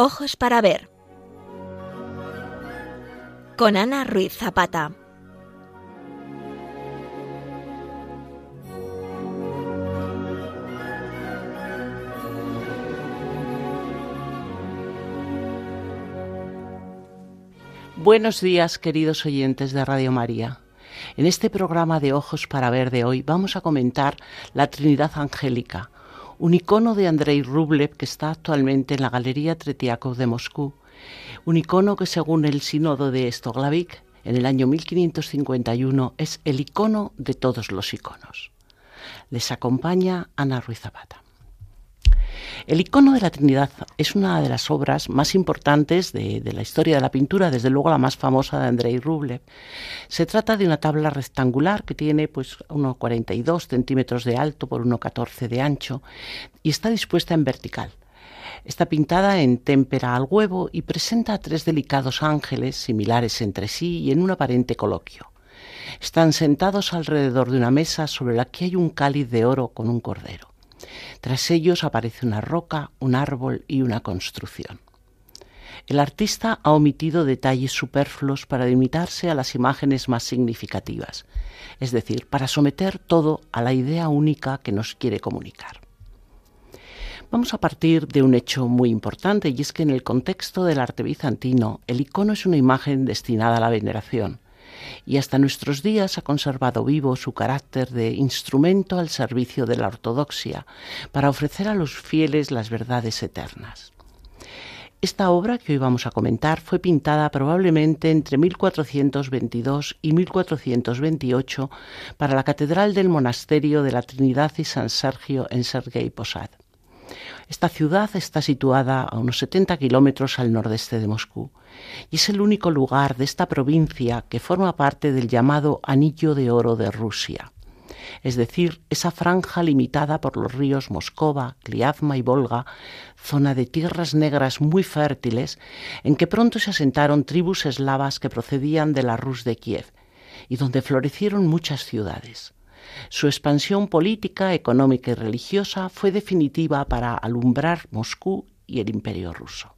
Ojos para ver. Con Ana Ruiz Zapata. Buenos días, queridos oyentes de Radio María. En este programa de Ojos para Ver de hoy vamos a comentar la Trinidad Angélica, un icono de Andrei Rublev que está actualmente en la Galería Tretiakov de Moscú, un icono que según el sínodo de Stoglavik en el año 1551 es el icono de todos los iconos. Les acompaña Ana Ruiz Zapata. El icono de la Trinidad es una de las obras más importantes de, la historia de la pintura, desde luego la más famosa de Andrei Rublev. Se trata de una tabla rectangular que tiene pues unos 42 centímetros de alto por 1,14 de ancho y está dispuesta en vertical. Está pintada en témpera al huevo y presenta a tres delicados ángeles similares entre sí y en un aparente coloquio. Están sentados alrededor de una mesa sobre la que hay un cáliz de oro con un cordero. Tras ellos aparece una roca, un árbol y una construcción. El artista ha omitido detalles superfluos para limitarse a las imágenes más significativas, es decir, para someter todo a la idea única que nos quiere comunicar. Vamos a partir de un hecho muy importante y es que en el contexto del arte bizantino el icono es una imagen destinada a la veneración, y hasta nuestros días ha conservado vivo su carácter de instrumento al servicio de la ortodoxia para ofrecer a los fieles las verdades eternas. Esta obra que hoy vamos a comentar fue pintada probablemente entre 1422 y 1428 para la Catedral del Monasterio de la Trinidad y San Sergio en Sergei Posad. Esta ciudad está situada a unos 70 kilómetros al nordeste de Moscú y es el único lugar de esta provincia que forma parte del llamado Anillo de Oro de Rusia, es decir, esa franja limitada por los ríos Moscova, Kliazma y Volga, zona de tierras negras muy fértiles, en que pronto se asentaron tribus eslavas que procedían de la Rus de Kiev, y donde florecieron muchas ciudades. Su expansión política, económica y religiosa fue definitiva para alumbrar Moscú y el imperio ruso.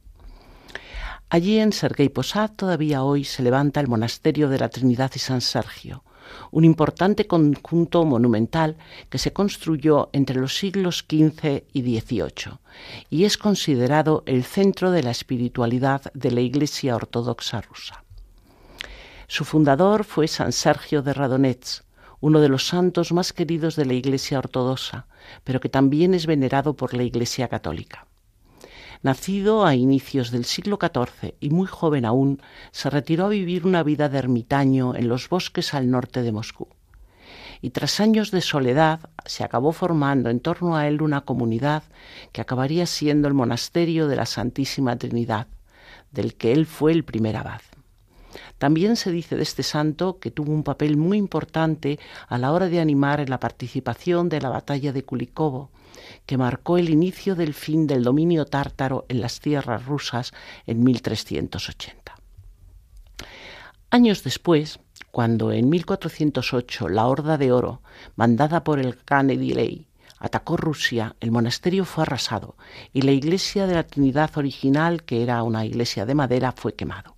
Allí en Sergei Posad todavía hoy se levanta el monasterio de la Trinidad y San Sergio, un importante conjunto monumental que se construyó entre los siglos XV y XVIII y es considerado el centro de la espiritualidad de la Iglesia Ortodoxa rusa. Su fundador fue San Sergio de Radonets, uno de los santos más queridos de la Iglesia ortodoxa, pero que también es venerado por la Iglesia católica. Nacido a inicios del siglo XIV y muy joven aún, se retiró a vivir una vida de ermitaño en los bosques al norte de Moscú. Y tras años de soledad se acabó formando en torno a él una comunidad que acabaría siendo el monasterio de la Santísima Trinidad, del que él fue el primer abad. También se dice de este santo que tuvo un papel muy importante a la hora de animar en la participación de la batalla de Kulikovo, que marcó el inicio del fin del dominio tártaro en las tierras rusas en 1380. Años después, cuando en 1408 la Horda de Oro, mandada por el Khan Edilei, atacó Rusia, el monasterio fue arrasado y la iglesia de la Trinidad original, que era una iglesia de madera, fue quemado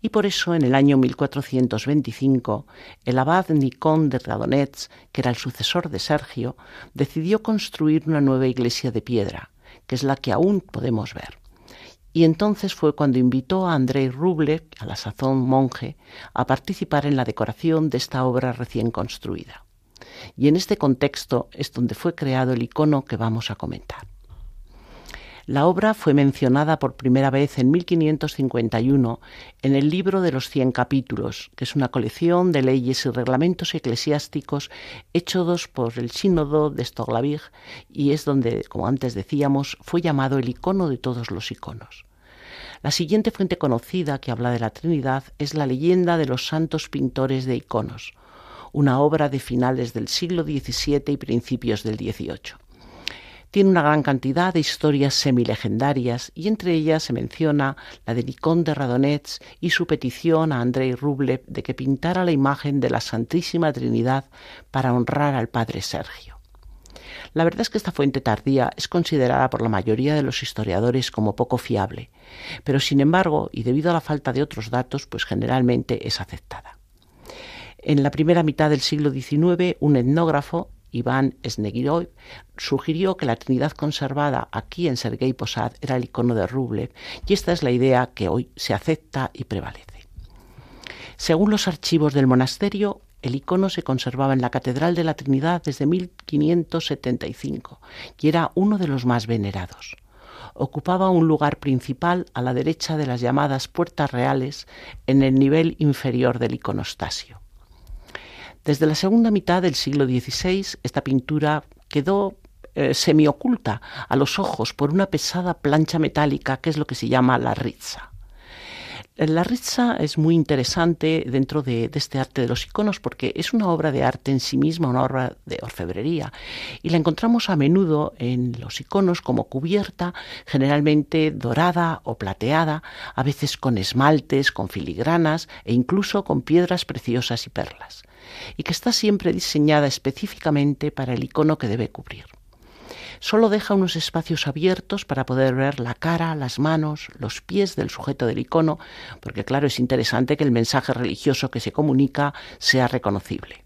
y por eso en el año 1425 el abad Nikon de Radonets, que era el sucesor de Sergio, decidió construir una nueva iglesia de piedra, que es la que aún podemos ver. Y entonces fue cuando invitó a Andrei Rublev, a la sazón monje, a participar en la decoración de esta obra recién construida. Y en este contexto es donde fue creado el icono que vamos a comentar. La obra fue mencionada por primera vez en 1551 en el libro de los Cien Capítulos, que es una colección de leyes y reglamentos eclesiásticos hechos por el Sínodo de Stoglavig y es donde, como antes decíamos, fue llamado el icono de todos los iconos. La siguiente fuente conocida que habla de la Trinidad es la leyenda de los santos pintores de iconos, una obra de finales del siglo XVII y principios del XVIII. Tiene una gran cantidad de historias semilegendarias y entre ellas se menciona la de Nicón de Radonets y su petición a Andrei Rublev de que pintara la imagen de la Santísima Trinidad para honrar al Padre Sergio. La verdad es que esta fuente tardía es considerada por la mayoría de los historiadores como poco fiable, pero sin embargo, y debido a la falta de otros datos, pues generalmente es aceptada. En la primera mitad del siglo XIX, un etnógrafo, Iván Snegirov, sugirió que la Trinidad conservada aquí en Sergei Posad era el icono de Rublev, y esta es la idea que hoy se acepta y prevalece. Según los archivos del monasterio, el icono se conservaba en la Catedral de la Trinidad desde 1575 y era uno de los más venerados. Ocupaba un lugar principal a la derecha de las llamadas puertas reales en el nivel inferior del iconostasio. Desde la segunda mitad del siglo XVI, esta pintura quedó eh, semioculta a los ojos por una pesada plancha metálica que es lo que se llama la rizza. La rizza es muy interesante dentro de, este arte de los iconos porque es una obra de arte en sí misma, una obra de orfebrería, y la encontramos a menudo en los iconos como cubierta, generalmente dorada o plateada, a veces con esmaltes, con filigranas e incluso con piedras preciosas y perlas, y que está siempre diseñada específicamente para el icono que debe cubrir solo deja unos espacios abiertos para poder ver la cara, las manos, los pies del sujeto del icono, porque claro, es interesante que el mensaje religioso que se comunica sea reconocible.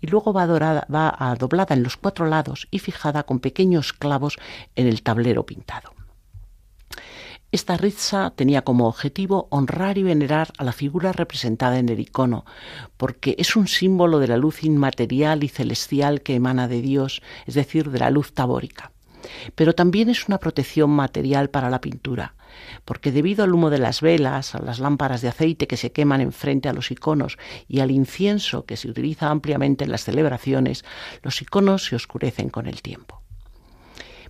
Y luego va, dorada, va doblada en los cuatro lados y fijada con pequeños clavos en el tablero pintado. Esta rizza tenía como objetivo honrar y venerar a la figura representada en el icono, porque es un símbolo de la luz inmaterial y celestial que emana de Dios, es decir, de la luz tabórica. Pero también es una protección material para la pintura, porque debido al humo de las velas, a las lámparas de aceite que se queman enfrente a los iconos y al incienso que se utiliza ampliamente en las celebraciones, los iconos se oscurecen con el tiempo.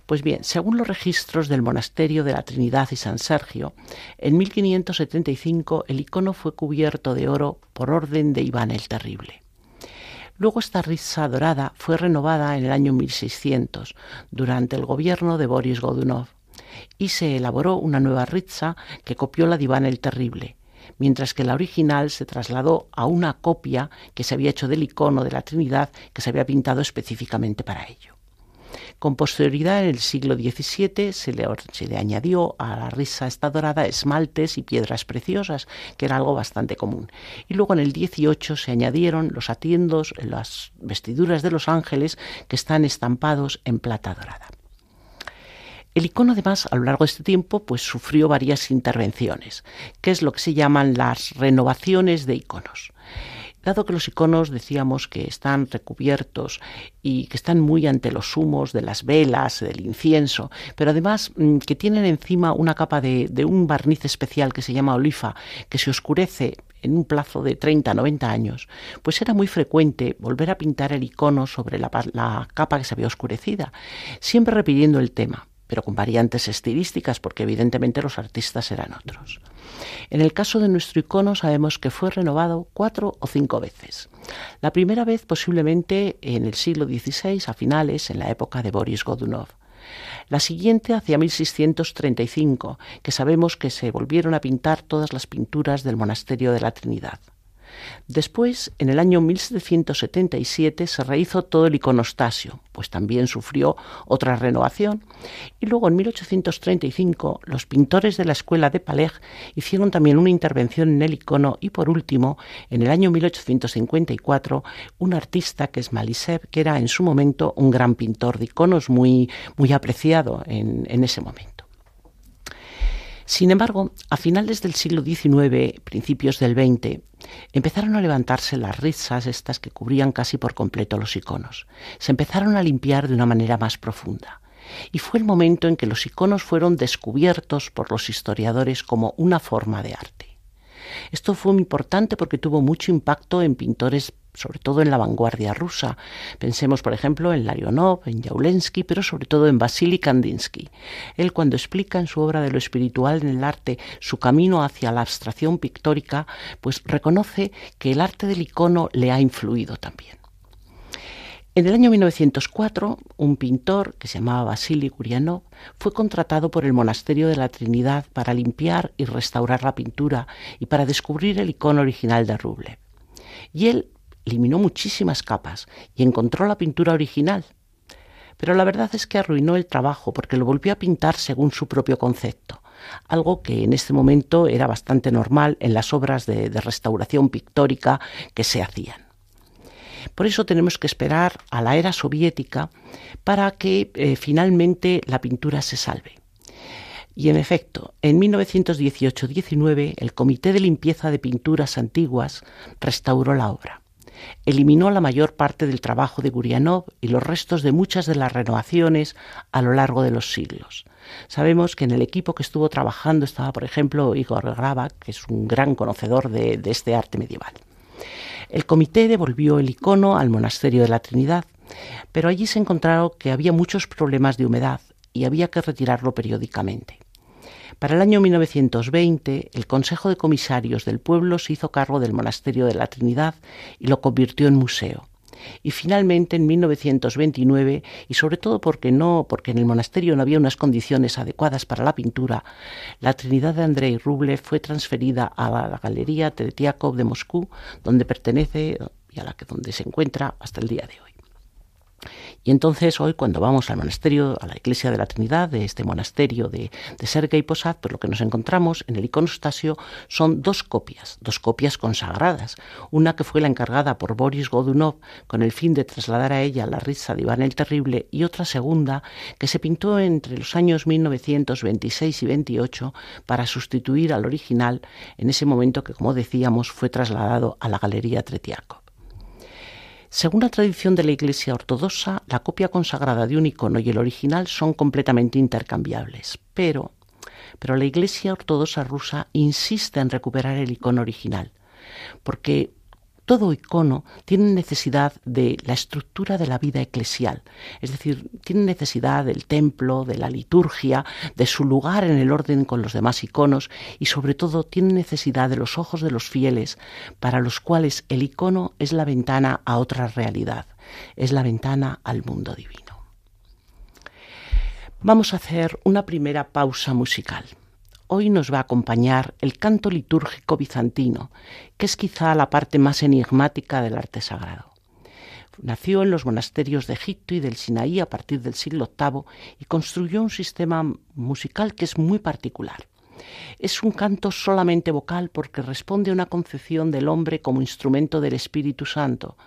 Pues bien, según los registros del monasterio de la Trinidad y San Sergio, en 1575 el icono fue cubierto de oro por orden de Iván el Terrible. Luego esta risa dorada fue renovada en el año 1600 durante el gobierno de Boris Godunov y se elaboró una nueva rizza que copió la de Iván el Terrible, mientras que la original se trasladó a una copia que se había hecho del icono de la Trinidad que se había pintado específicamente para ello. Con posterioridad, en el siglo XVII, se le, añadió a la risa esta dorada esmaltes y piedras preciosas, que era algo bastante común. Y luego en el XVIII se añadieron los atiendos, las vestiduras de los ángeles, que están estampados en plata dorada. El icono, además, a lo largo de este tiempo, pues sufrió varias intervenciones, que es lo que se llaman las renovaciones de iconos. Dado que los iconos decíamos que están recubiertos y que están muy ante los humos de las velas, del incienso, pero además mm, que tienen encima una capa de, un barniz especial que se llama olifa, que se oscurece en un plazo de 30, 90 años, pues era muy frecuente volver a pintar el icono sobre la, la capa que se había oscurecida, siempre repitiendo el tema pero con variantes estilísticas, porque evidentemente los artistas eran otros. En el caso de nuestro icono sabemos que fue renovado cuatro o cinco veces. La primera vez posiblemente en el siglo XVI, a finales, en la época de Boris Godunov. La siguiente hacia 1635, que sabemos que se volvieron a pintar todas las pinturas del monasterio de la Trinidad. Después, en el año 1777, se rehizo todo el iconostasio, pues también sufrió otra renovación. Y luego, en 1835, los pintores de la escuela de Palais hicieron también una intervención en el icono. Y por último, en el año 1854, un artista que es Malisev, que era en su momento un gran pintor de iconos muy, muy apreciado en, en ese momento. Sin embargo, a finales del siglo XIX, principios del XX, empezaron a levantarse las rizas estas que cubrían casi por completo los iconos. Se empezaron a limpiar de una manera más profunda. Y fue el momento en que los iconos fueron descubiertos por los historiadores como una forma de arte. Esto fue muy importante porque tuvo mucho impacto en pintores sobre todo en la vanguardia rusa. Pensemos, por ejemplo, en Larionov, en Jaulensky, pero sobre todo en Vasily Kandinsky. Él, cuando explica en su obra de lo espiritual en el arte su camino hacia la abstracción pictórica, pues reconoce que el arte del icono le ha influido también. En el año 1904, un pintor que se llamaba Vasily Gurianov fue contratado por el monasterio de la Trinidad para limpiar y restaurar la pintura y para descubrir el icono original de Rublev. Y él eliminó muchísimas capas y encontró la pintura original. Pero la verdad es que arruinó el trabajo porque lo volvió a pintar según su propio concepto, algo que en este momento era bastante normal en las obras de, restauración pictórica que se hacían. Por eso tenemos que esperar a la era soviética para que eh, finalmente la pintura se salve. Y en efecto, en 1918-19 el Comité de Limpieza de Pinturas Antiguas restauró la obra. Eliminó la mayor parte del trabajo de Gurianov y los restos de muchas de las renovaciones a lo largo de los siglos. Sabemos que en el equipo que estuvo trabajando estaba, por ejemplo, Igor Grava, que es un gran conocedor de, de este arte medieval. El comité devolvió el icono al monasterio de la Trinidad, pero allí se encontraron que había muchos problemas de humedad y había que retirarlo periódicamente. Para el año 1920, el Consejo de Comisarios del pueblo se hizo cargo del Monasterio de la Trinidad y lo convirtió en museo. Y finalmente en 1929, y sobre todo porque no, porque en el monasterio no había unas condiciones adecuadas para la pintura, la Trinidad de Andrei Rublev fue transferida a la Galería Tretiakov de Moscú, donde pertenece y a la que donde se encuentra hasta el día de hoy. Y entonces hoy cuando vamos al monasterio, a la iglesia de la Trinidad, de este monasterio de, de Posad, pues lo que nos encontramos en el iconostasio son dos copias, dos copias consagradas. Una que fue la encargada por Boris Godunov con el fin de trasladar a ella la risa de Iván el Terrible y otra segunda que se pintó entre los años 1926 y 28 para sustituir al original en ese momento que, como decíamos, fue trasladado a la Galería Tretiakov. Según la tradición de la Iglesia ortodoxa, la copia consagrada de un icono y el original son completamente intercambiables, pero, pero la Iglesia ortodoxa rusa insiste en recuperar el icono original, porque todo icono tiene necesidad de la estructura de la vida eclesial, es decir, tiene necesidad del templo, de la liturgia, de su lugar en el orden con los demás iconos y sobre todo tiene necesidad de los ojos de los fieles para los cuales el icono es la ventana a otra realidad, es la ventana al mundo divino. Vamos a hacer una primera pausa musical hoy nos va a acompañar el canto litúrgico bizantino, que es quizá la parte más enigmática del arte sagrado. Nació en los monasterios de Egipto y del Sinaí a partir del siglo VIII y construyó un sistema musical que es muy particular. Es un canto solamente vocal porque responde a una concepción del hombre como instrumento del Espíritu Santo.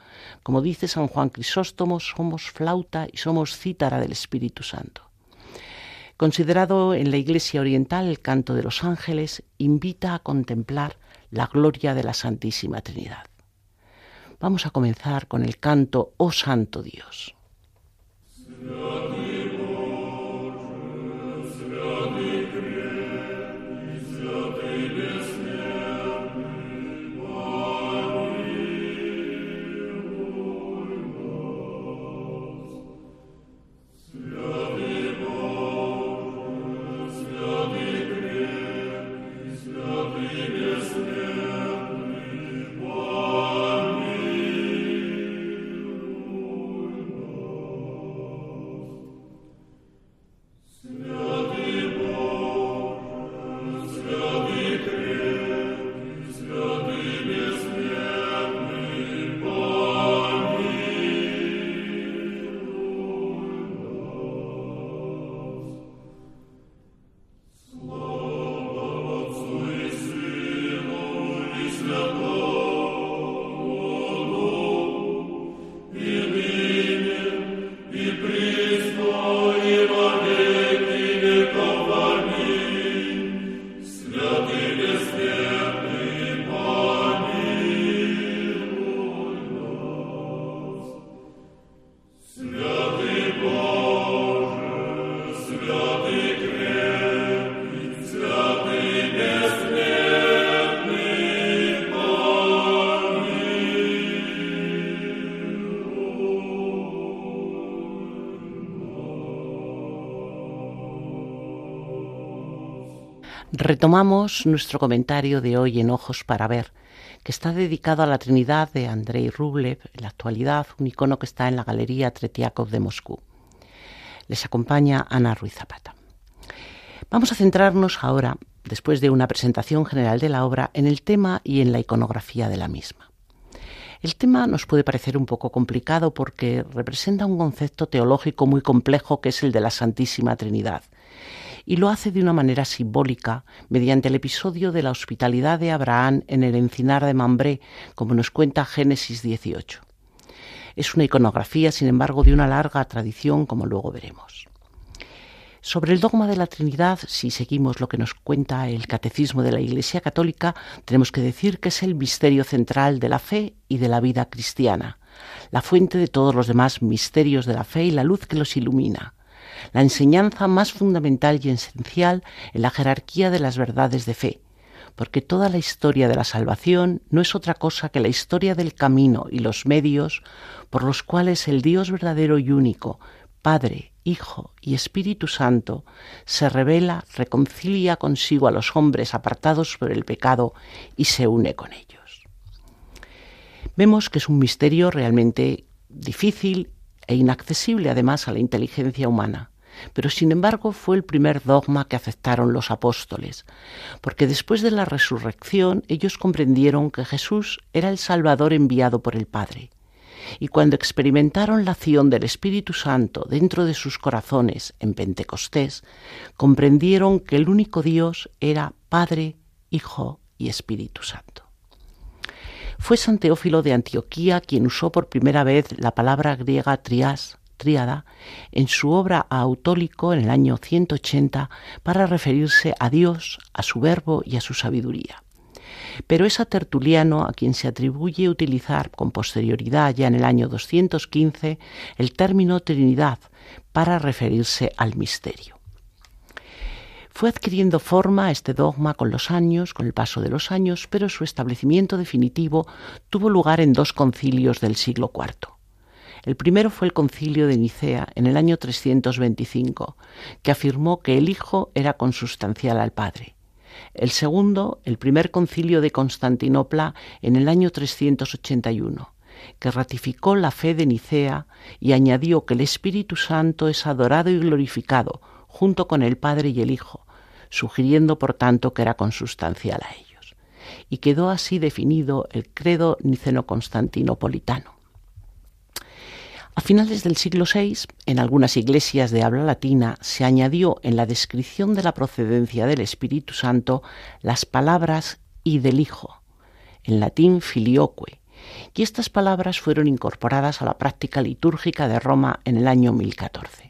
Como dice San Juan Crisóstomo, somos flauta y somos cítara del Espíritu Santo. Considerado en la Iglesia Oriental el canto de los ángeles, invita a contemplar la gloria de la Santísima Trinidad. Vamos a comenzar con el canto Oh Santo Dios. Retomamos nuestro comentario de hoy en Ojos para Ver, que está dedicado a la Trinidad de Andrei Rublev, en la actualidad un icono que está en la Galería Tretiakov de Moscú. Les acompaña Ana Ruiz Zapata. Vamos a centrarnos ahora, después de una presentación general de la obra, en el tema y en la iconografía de la misma. El tema nos puede parecer un poco complicado porque representa un concepto teológico muy complejo que es el de la Santísima Trinidad. Y lo hace de una manera simbólica mediante el episodio de la hospitalidad de Abraham en el encinar de Mambré, como nos cuenta Génesis 18. Es una iconografía, sin embargo, de una larga tradición, como luego veremos. Sobre el dogma de la Trinidad, si seguimos lo que nos cuenta el Catecismo de la Iglesia Católica, tenemos que decir que es el misterio central de la fe y de la vida cristiana, la fuente de todos los demás misterios de la fe y la luz que los ilumina, la enseñanza más fundamental y esencial en la jerarquía de las verdades de fe, porque toda la historia de la salvación no es otra cosa que la historia del camino y los medios por los cuales el Dios verdadero y único, Padre, Hijo y Espíritu Santo, se revela, reconcilia consigo a los hombres apartados por el pecado y se une con ellos. Vemos que es un misterio realmente difícil e inaccesible además a la inteligencia humana pero sin embargo fue el primer dogma que aceptaron los apóstoles, porque después de la resurrección ellos comprendieron que Jesús era el Salvador enviado por el Padre. Y cuando experimentaron la acción del Espíritu Santo dentro de sus corazones en Pentecostés, comprendieron que el único Dios era Padre, Hijo y Espíritu Santo. Fue San Teófilo de Antioquía quien usó por primera vez la palabra griega triás, tríada en su obra Autólico en el año 180 para referirse a Dios, a su verbo y a su sabiduría. Pero es a Tertuliano a quien se atribuye utilizar con posterioridad, ya en el año 215, el término Trinidad para referirse al misterio. Fue adquiriendo forma este dogma con los años, con el paso de los años, pero su establecimiento definitivo tuvo lugar en dos concilios del siglo IV. El primero fue el concilio de Nicea en el año 325, que afirmó que el Hijo era consustancial al Padre. El segundo, el primer concilio de Constantinopla en el año 381, que ratificó la fe de Nicea y añadió que el Espíritu Santo es adorado y glorificado junto con el Padre y el Hijo, sugiriendo por tanto que era consustancial a ellos. Y quedó así definido el credo niceno-constantinopolitano. A finales del siglo VI, en algunas iglesias de habla latina, se añadió en la descripción de la procedencia del Espíritu Santo las palabras y del Hijo, en latín filioque, y estas palabras fueron incorporadas a la práctica litúrgica de Roma en el año 1014.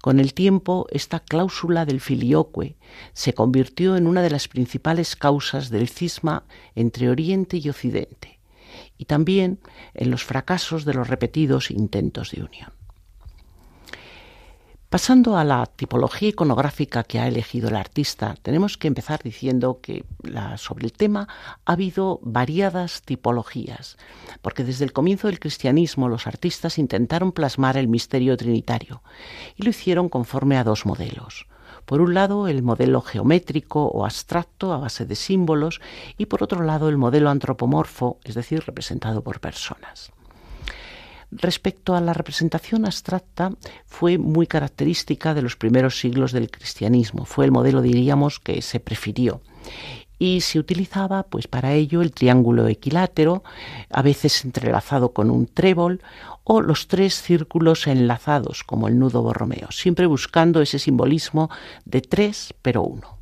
Con el tiempo, esta cláusula del filioque se convirtió en una de las principales causas del cisma entre Oriente y Occidente y también en los fracasos de los repetidos intentos de unión. Pasando a la tipología iconográfica que ha elegido el artista, tenemos que empezar diciendo que sobre el tema ha habido variadas tipologías, porque desde el comienzo del cristianismo los artistas intentaron plasmar el misterio trinitario y lo hicieron conforme a dos modelos. Por un lado, el modelo geométrico o abstracto a base de símbolos y por otro lado, el modelo antropomorfo, es decir, representado por personas. Respecto a la representación abstracta, fue muy característica de los primeros siglos del cristianismo. Fue el modelo, diríamos, que se prefirió y se utilizaba pues para ello el triángulo equilátero, a veces entrelazado con un trébol o los tres círculos enlazados como el nudo borromeo, siempre buscando ese simbolismo de tres pero uno.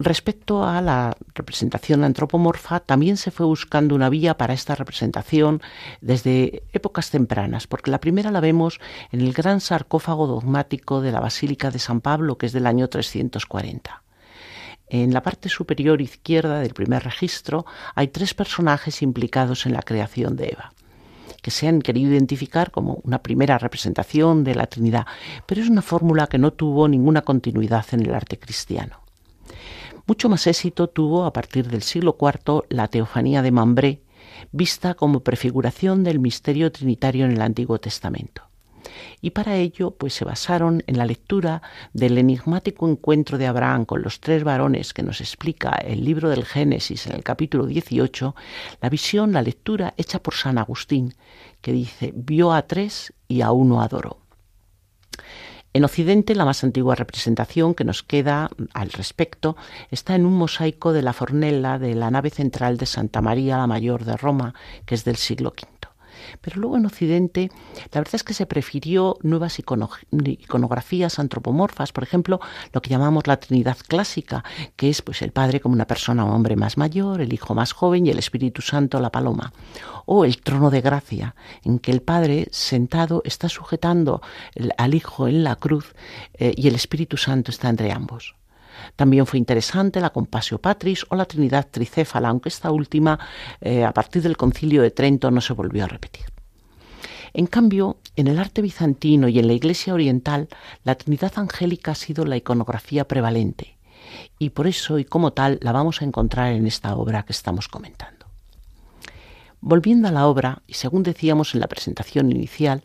Respecto a la representación antropomorfa, también se fue buscando una vía para esta representación desde épocas tempranas, porque la primera la vemos en el gran sarcófago dogmático de la Basílica de San Pablo, que es del año 340. En la parte superior izquierda del primer registro hay tres personajes implicados en la creación de Eva que se han querido identificar como una primera representación de la Trinidad, pero es una fórmula que no tuvo ninguna continuidad en el arte cristiano. Mucho más éxito tuvo a partir del siglo IV la teofanía de Mambré, vista como prefiguración del misterio trinitario en el Antiguo Testamento y para ello pues se basaron en la lectura del enigmático encuentro de Abraham con los tres varones que nos explica el libro del Génesis en el capítulo 18, la visión, la lectura hecha por San Agustín, que dice, vio a tres y a uno adoró. En Occidente, la más antigua representación que nos queda al respecto está en un mosaico de la Fornella de la nave central de Santa María la Mayor de Roma, que es del siglo V. Pero luego en Occidente, la verdad es que se prefirió nuevas iconografías antropomorfas, por ejemplo, lo que llamamos la Trinidad clásica, que es pues el Padre como una persona o hombre más mayor, el Hijo más joven y el Espíritu Santo la paloma, o el trono de gracia, en que el Padre sentado está sujetando al Hijo en la cruz eh, y el Espíritu Santo está entre ambos. También fue interesante la Compasio Patris o la Trinidad Tricéfala, aunque esta última, eh, a partir del Concilio de Trento, no se volvió a repetir. En cambio, en el arte bizantino y en la Iglesia oriental, la Trinidad Angélica ha sido la iconografía prevalente, y por eso y como tal la vamos a encontrar en esta obra que estamos comentando. Volviendo a la obra, y según decíamos en la presentación inicial,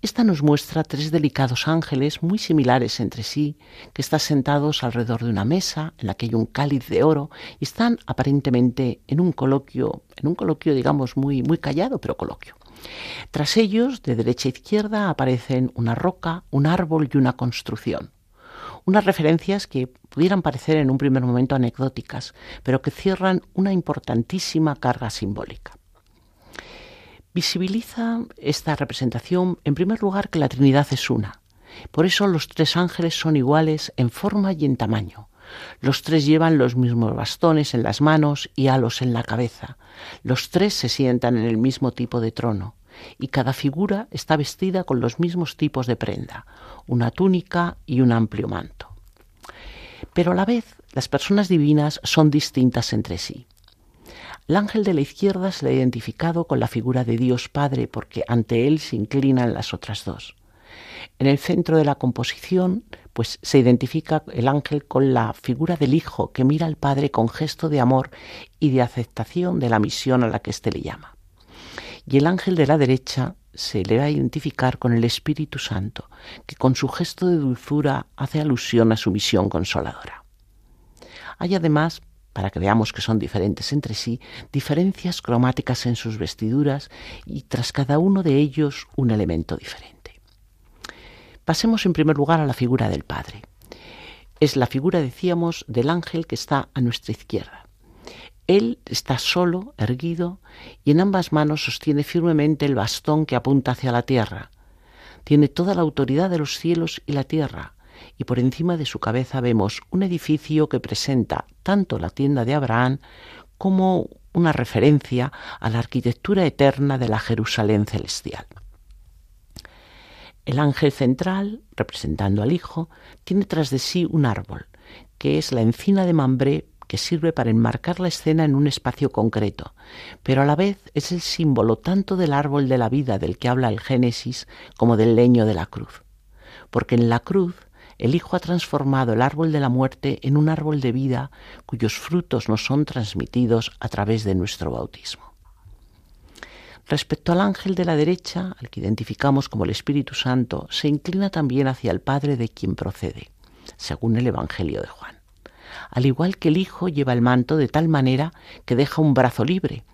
esta nos muestra tres delicados ángeles muy similares entre sí, que están sentados alrededor de una mesa en la que hay un cáliz de oro y están aparentemente en un coloquio, en un coloquio digamos muy muy callado, pero coloquio. Tras ellos, de derecha a izquierda, aparecen una roca, un árbol y una construcción. Unas referencias que pudieran parecer en un primer momento anecdóticas, pero que cierran una importantísima carga simbólica. Visibiliza esta representación, en primer lugar, que la Trinidad es una. Por eso los tres ángeles son iguales en forma y en tamaño. Los tres llevan los mismos bastones en las manos y halos en la cabeza. Los tres se sientan en el mismo tipo de trono. Y cada figura está vestida con los mismos tipos de prenda, una túnica y un amplio manto. Pero a la vez, las personas divinas son distintas entre sí. El ángel de la izquierda se ha identificado con la figura de Dios Padre porque ante él se inclinan las otras dos. En el centro de la composición, pues se identifica el ángel con la figura del Hijo que mira al Padre con gesto de amor y de aceptación de la misión a la que éste le llama. Y el ángel de la derecha se le va a identificar con el Espíritu Santo, que con su gesto de dulzura hace alusión a su misión consoladora. Hay además para que veamos que son diferentes entre sí, diferencias cromáticas en sus vestiduras y tras cada uno de ellos un elemento diferente. Pasemos en primer lugar a la figura del Padre. Es la figura, decíamos, del ángel que está a nuestra izquierda. Él está solo, erguido, y en ambas manos sostiene firmemente el bastón que apunta hacia la tierra. Tiene toda la autoridad de los cielos y la tierra, y por encima de su cabeza vemos un edificio que presenta tanto la tienda de Abraham como una referencia a la arquitectura eterna de la Jerusalén celestial. El ángel central, representando al Hijo, tiene tras de sí un árbol, que es la encina de Mambré que sirve para enmarcar la escena en un espacio concreto, pero a la vez es el símbolo tanto del árbol de la vida del que habla el Génesis como del leño de la cruz. Porque en la cruz el Hijo ha transformado el árbol de la muerte en un árbol de vida cuyos frutos nos son transmitidos a través de nuestro bautismo. Respecto al ángel de la derecha, al que identificamos como el Espíritu Santo, se inclina también hacia el Padre de quien procede, según el Evangelio de Juan. Al igual que el Hijo lleva el manto de tal manera que deja un brazo libre,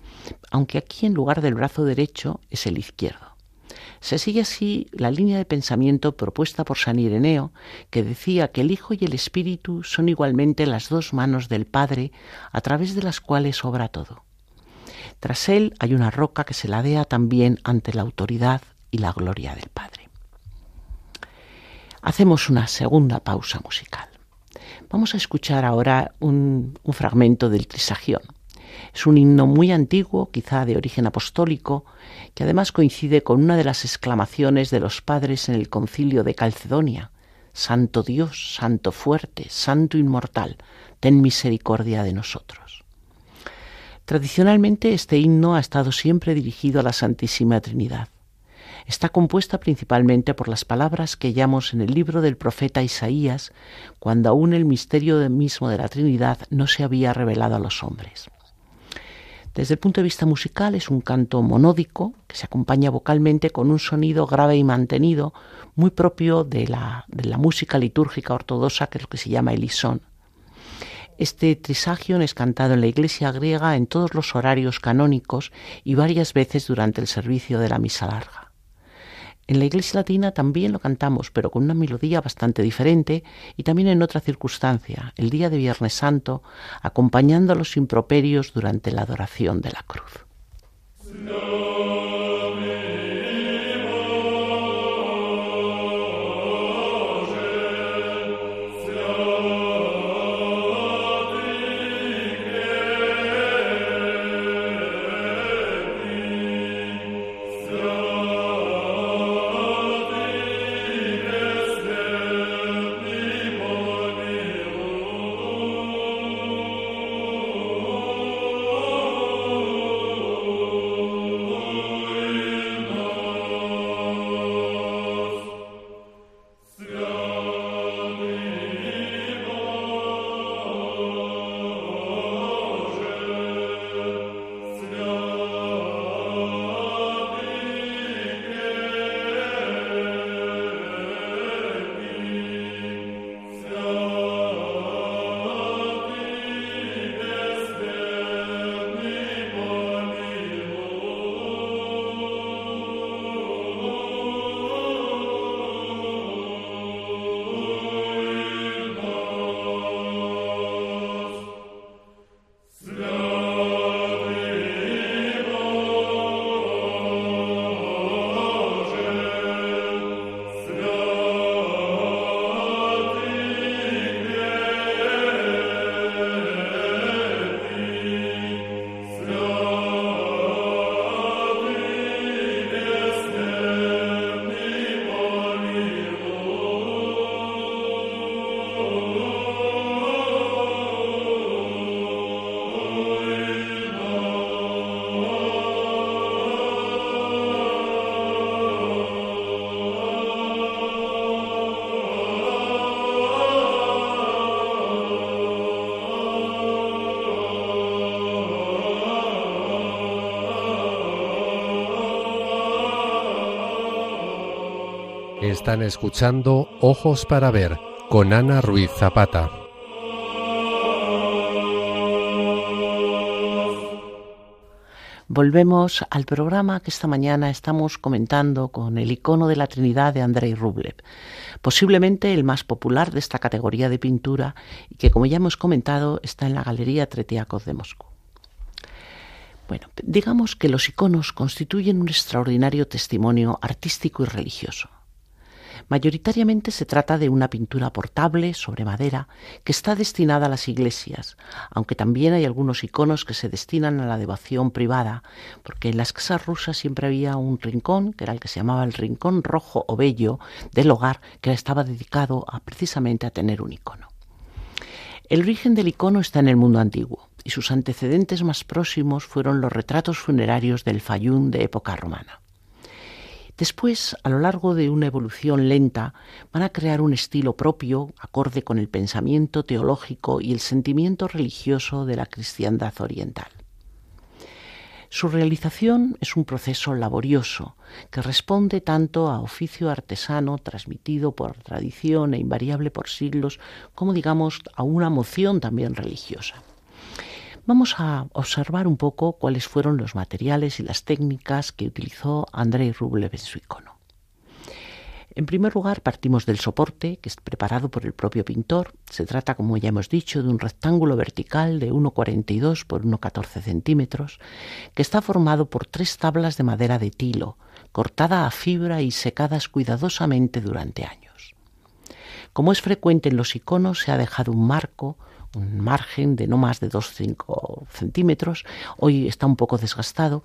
aunque aquí en lugar del brazo derecho es el izquierdo. Se sigue así la línea de pensamiento propuesta por San Ireneo, que decía que el Hijo y el Espíritu son igualmente las dos manos del Padre a través de las cuales obra todo. Tras él hay una roca que se ladea también ante la autoridad y la gloria del Padre. Hacemos una segunda pausa musical. Vamos a escuchar ahora un, fragmento del Trisagión. Es un himno muy antiguo, quizá de origen apostólico, que además coincide con una de las exclamaciones de los padres en el concilio de Calcedonia. Santo Dios, Santo fuerte, Santo inmortal, ten misericordia de nosotros. Tradicionalmente este himno ha estado siempre dirigido a la Santísima Trinidad. Está compuesta principalmente por las palabras que hallamos en el libro del profeta Isaías, cuando aún el misterio mismo de la Trinidad no se había revelado a los hombres. Desde el punto de vista musical es un canto monódico que se acompaña vocalmente con un sonido grave y mantenido muy propio de la, música litúrgica ortodoxa que es lo que se llama el isón. Este trisagion es cantado en la iglesia griega en todos los horarios canónicos y varias veces durante el servicio de la misa larga. En la Iglesia Latina también lo cantamos, pero con una melodía bastante diferente y también en otra circunstancia, el día de Viernes Santo, acompañando a los improperios durante la adoración de la cruz. Están escuchando Ojos para Ver con Ana Ruiz Zapata. Volvemos al programa que esta mañana estamos comentando con el icono de la Trinidad de Andrei Rublev, posiblemente el más popular de esta categoría de pintura y que, como ya hemos comentado, está en la Galería Tretiakov de Moscú. Bueno, digamos que los iconos constituyen un extraordinario testimonio artístico y religioso. Mayoritariamente se trata de una pintura portable sobre madera que está destinada a las iglesias, aunque también hay algunos iconos que se destinan a la devoción privada, porque en las casas rusas siempre había un rincón, que era el que se llamaba el rincón rojo o bello del hogar, que estaba dedicado a, precisamente a tener un icono. El origen del icono está en el mundo antiguo y sus antecedentes más próximos fueron los retratos funerarios del Fayún de época romana. Después, a lo largo de una evolución lenta, van a crear un estilo propio, acorde con el pensamiento teológico y el sentimiento religioso de la cristiandad oriental. Su realización es un proceso laborioso que responde tanto a oficio artesano transmitido por tradición e invariable por siglos, como digamos a una moción también religiosa. Vamos a observar un poco cuáles fueron los materiales y las técnicas que utilizó Andrei Rublev en su icono. En primer lugar, partimos del soporte, que es preparado por el propio pintor. Se trata, como ya hemos dicho, de un rectángulo vertical de 1,42 por 1,14 centímetros, que está formado por tres tablas de madera de tilo, cortada a fibra y secadas cuidadosamente durante años. Como es frecuente en los iconos, se ha dejado un marco, un margen de no más de 2-5 centímetros, hoy está un poco desgastado,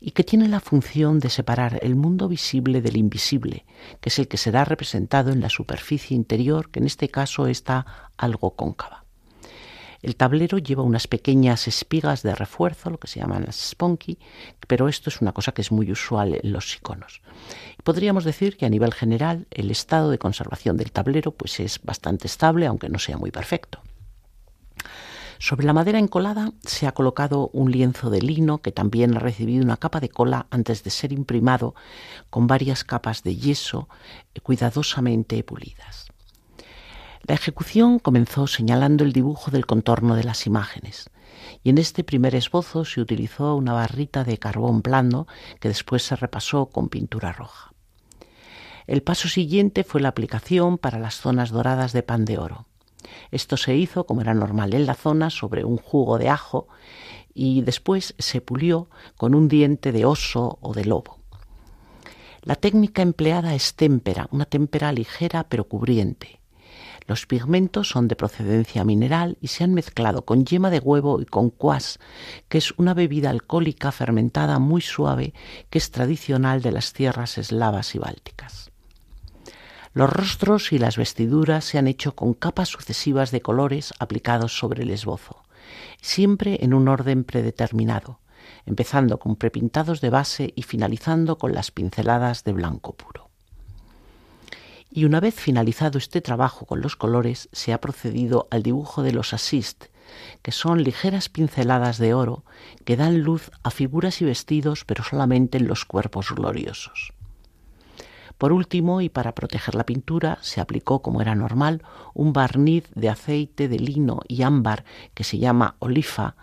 y que tiene la función de separar el mundo visible del invisible, que es el que será representado en la superficie interior, que en este caso está algo cóncava. El tablero lleva unas pequeñas espigas de refuerzo, lo que se llaman las spunky, pero esto es una cosa que es muy usual en los iconos. Podríamos decir que a nivel general el estado de conservación del tablero pues es bastante estable, aunque no sea muy perfecto. Sobre la madera encolada se ha colocado un lienzo de lino que también ha recibido una capa de cola antes de ser imprimado con varias capas de yeso cuidadosamente pulidas. La ejecución comenzó señalando el dibujo del contorno de las imágenes y en este primer esbozo se utilizó una barrita de carbón blando que después se repasó con pintura roja. El paso siguiente fue la aplicación para las zonas doradas de pan de oro. Esto se hizo, como era normal en la zona, sobre un jugo de ajo y después se pulió con un diente de oso o de lobo. La técnica empleada es témpera, una témpera ligera pero cubriente. Los pigmentos son de procedencia mineral y se han mezclado con yema de huevo y con cuas, que es una bebida alcohólica fermentada muy suave que es tradicional de las tierras eslavas y bálticas. Los rostros y las vestiduras se han hecho con capas sucesivas de colores aplicados sobre el esbozo, siempre en un orden predeterminado, empezando con prepintados de base y finalizando con las pinceladas de blanco puro. Y una vez finalizado este trabajo con los colores, se ha procedido al dibujo de los assist, que son ligeras pinceladas de oro que dan luz a figuras y vestidos, pero solamente en los cuerpos gloriosos. Por último, y para proteger la pintura, se aplicó, como era normal, un barniz de aceite de lino y ámbar que se llama olifa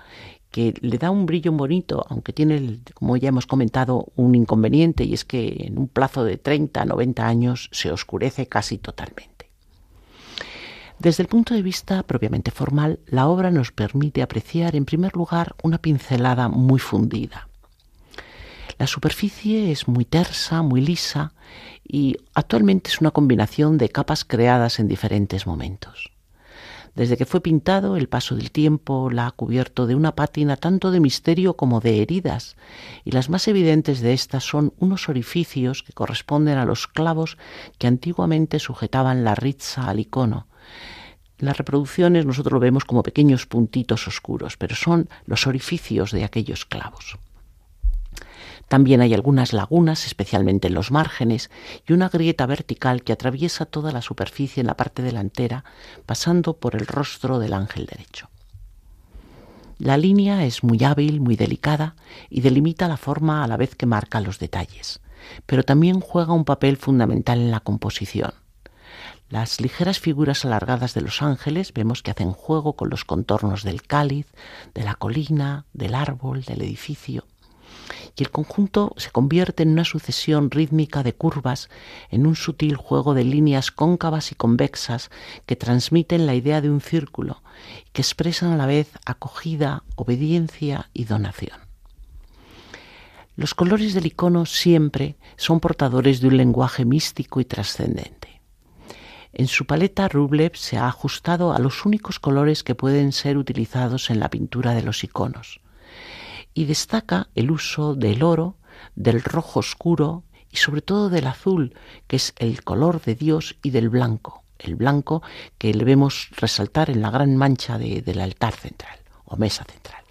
que le da un brillo bonito, aunque tiene, como ya hemos comentado, un inconveniente y es que en un plazo de 30 a 90 años se oscurece casi totalmente. Desde el punto de vista propiamente formal, la obra nos permite apreciar en primer lugar una pincelada muy fundida. La superficie es muy tersa, muy lisa y actualmente es una combinación de capas creadas en diferentes momentos. Desde que fue pintado, el paso del tiempo la ha cubierto de una pátina tanto de misterio como de heridas, y las más evidentes de estas son unos orificios que corresponden a los clavos que antiguamente sujetaban la rizza al icono. Las reproducciones nosotros lo vemos como pequeños puntitos oscuros, pero son los orificios de aquellos clavos. También hay algunas lagunas, especialmente en los márgenes, y una grieta vertical que atraviesa toda la superficie en la parte delantera, pasando por el rostro del ángel derecho. La línea es muy hábil, muy delicada, y delimita la forma a la vez que marca los detalles, pero también juega un papel fundamental en la composición. Las ligeras figuras alargadas de los ángeles vemos que hacen juego con los contornos del cáliz, de la colina, del árbol, del edificio y el conjunto se convierte en una sucesión rítmica de curvas, en un sutil juego de líneas cóncavas y convexas que transmiten la idea de un círculo y que expresan a la vez acogida, obediencia y donación. Los colores del icono siempre son portadores de un lenguaje místico y trascendente. En su paleta Rublev se ha ajustado a los únicos colores que pueden ser utilizados en la pintura de los iconos y destaca el uso del oro, del rojo oscuro y sobre todo del azul, que es el color de Dios, y del blanco, el blanco que le vemos resaltar en la gran mancha del altar central o mesa central.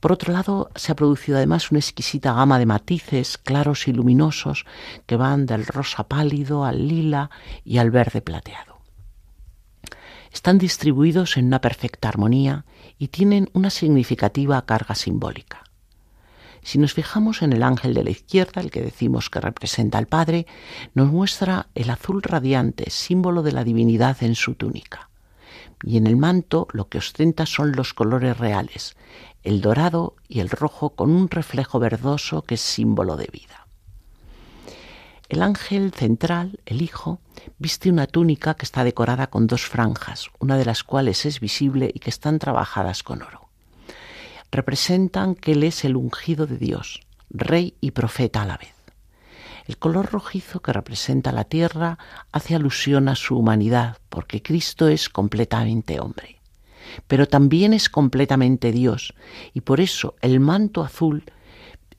Por otro lado, se ha producido además una exquisita gama de matices claros y luminosos que van del rosa pálido al lila y al verde plateado. Están distribuidos en una perfecta armonía y tienen una significativa carga simbólica. Si nos fijamos en el ángel de la izquierda, el que decimos que representa al Padre, nos muestra el azul radiante, símbolo de la divinidad en su túnica. Y en el manto lo que ostenta son los colores reales, el dorado y el rojo con un reflejo verdoso que es símbolo de vida. El ángel central, el Hijo, viste una túnica que está decorada con dos franjas, una de las cuales es visible y que están trabajadas con oro. Representan que Él es el ungido de Dios, rey y profeta a la vez. El color rojizo que representa la tierra hace alusión a su humanidad, porque Cristo es completamente hombre. Pero también es completamente Dios, y por eso el manto azul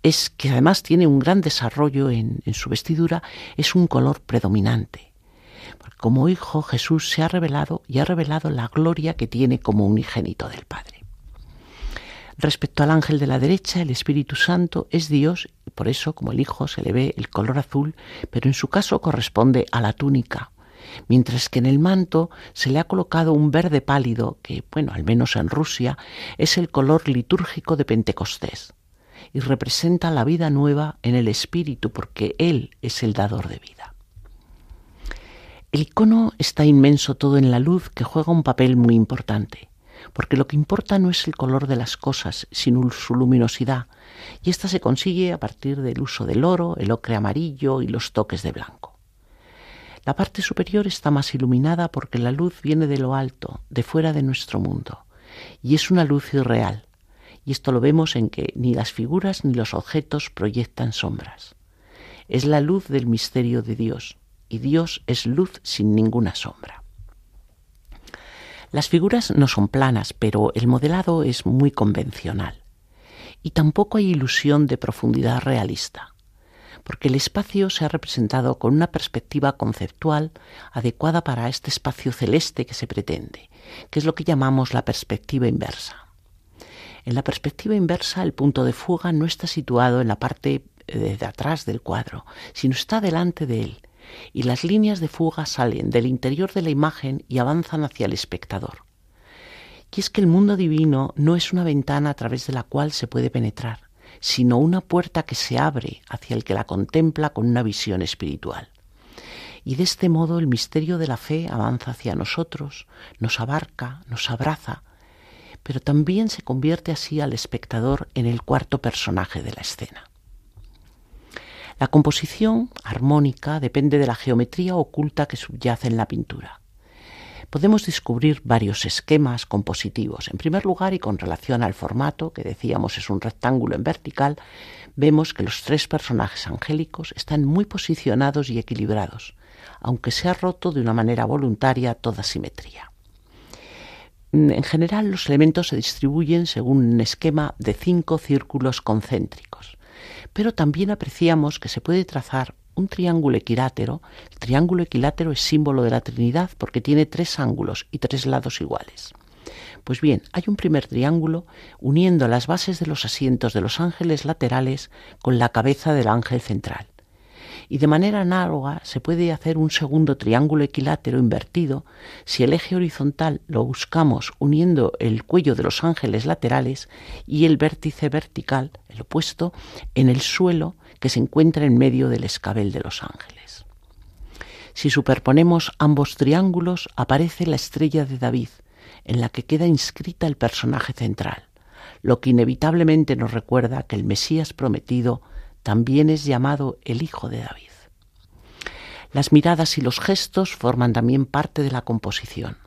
es que además tiene un gran desarrollo en, su vestidura, es un color predominante. Como hijo Jesús se ha revelado y ha revelado la gloria que tiene como unigénito del Padre. Respecto al ángel de la derecha, el Espíritu Santo es Dios y por eso, como el Hijo, se le ve el color azul, pero en su caso corresponde a la túnica, mientras que en el manto se le ha colocado un verde pálido que, bueno, al menos en Rusia, es el color litúrgico de Pentecostés y representa la vida nueva en el Espíritu porque Él es el dador de vida. El icono está inmenso todo en la luz que juega un papel muy importante, porque lo que importa no es el color de las cosas, sino su luminosidad, y esta se consigue a partir del uso del oro, el ocre amarillo y los toques de blanco. La parte superior está más iluminada porque la luz viene de lo alto, de fuera de nuestro mundo, y es una luz irreal. Y esto lo vemos en que ni las figuras ni los objetos proyectan sombras. Es la luz del misterio de Dios, y Dios es luz sin ninguna sombra. Las figuras no son planas, pero el modelado es muy convencional. Y tampoco hay ilusión de profundidad realista porque el espacio se ha representado con una perspectiva conceptual adecuada para este espacio celeste que se pretende, que es lo que llamamos la perspectiva inversa. En la perspectiva inversa el punto de fuga no está situado en la parte eh, de atrás del cuadro, sino está delante de él, y las líneas de fuga salen del interior de la imagen y avanzan hacia el espectador. Y es que el mundo divino no es una ventana a través de la cual se puede penetrar, sino una puerta que se abre hacia el que la contempla con una visión espiritual. Y de este modo el misterio de la fe avanza hacia nosotros, nos abarca, nos abraza, pero también se convierte así al espectador en el cuarto personaje de la escena. La composición armónica depende de la geometría oculta que subyace en la pintura podemos descubrir varios esquemas compositivos. En primer lugar, y con relación al formato, que decíamos es un rectángulo en vertical, vemos que los tres personajes angélicos están muy posicionados y equilibrados, aunque se ha roto de una manera voluntaria toda simetría. En general, los elementos se distribuyen según un esquema de cinco círculos concéntricos, pero también apreciamos que se puede trazar un triángulo equilátero, el triángulo equilátero es símbolo de la Trinidad porque tiene tres ángulos y tres lados iguales. Pues bien, hay un primer triángulo uniendo las bases de los asientos de los ángeles laterales con la cabeza del ángel central. Y de manera análoga se puede hacer un segundo triángulo equilátero invertido si el eje horizontal lo buscamos uniendo el cuello de los ángeles laterales y el vértice vertical, el opuesto, en el suelo que se encuentra en medio del escabel de los ángeles. Si superponemos ambos triángulos, aparece la estrella de David, en la que queda inscrita el personaje central, lo que inevitablemente nos recuerda que el Mesías prometido también es llamado el Hijo de David. Las miradas y los gestos forman también parte de la composición.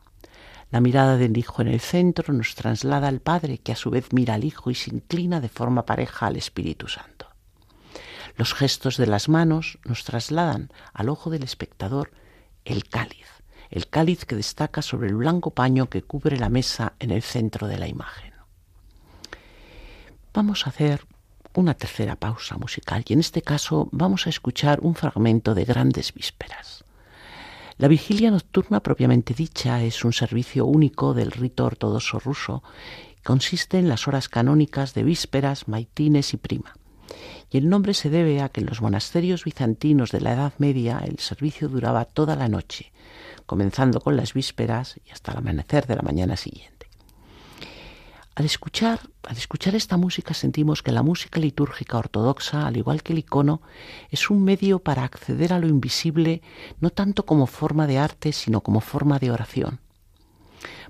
La mirada del Hijo en el centro nos traslada al Padre, que a su vez mira al Hijo y se inclina de forma pareja al Espíritu Santo. Los gestos de las manos nos trasladan al ojo del espectador el cáliz, el cáliz que destaca sobre el blanco paño que cubre la mesa en el centro de la imagen. Vamos a hacer una tercera pausa musical y en este caso vamos a escuchar un fragmento de Grandes Vísperas. La vigilia nocturna propiamente dicha es un servicio único del rito ortodoxo ruso. Consiste en las horas canónicas de vísperas, maitines y prima y el nombre se debe a que en los monasterios bizantinos de la Edad Media el servicio duraba toda la noche, comenzando con las vísperas y hasta el amanecer de la mañana siguiente. Al escuchar, al escuchar esta música sentimos que la música litúrgica ortodoxa, al igual que el icono, es un medio para acceder a lo invisible no tanto como forma de arte, sino como forma de oración.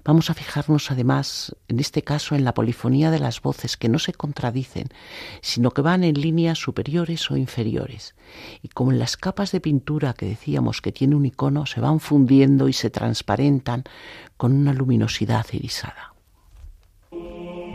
Vamos a fijarnos además, en este caso, en la polifonía de las voces que no se contradicen, sino que van en líneas superiores o inferiores. Y como en las capas de pintura que decíamos que tiene un icono, se van fundiendo y se transparentan con una luminosidad irisada. Música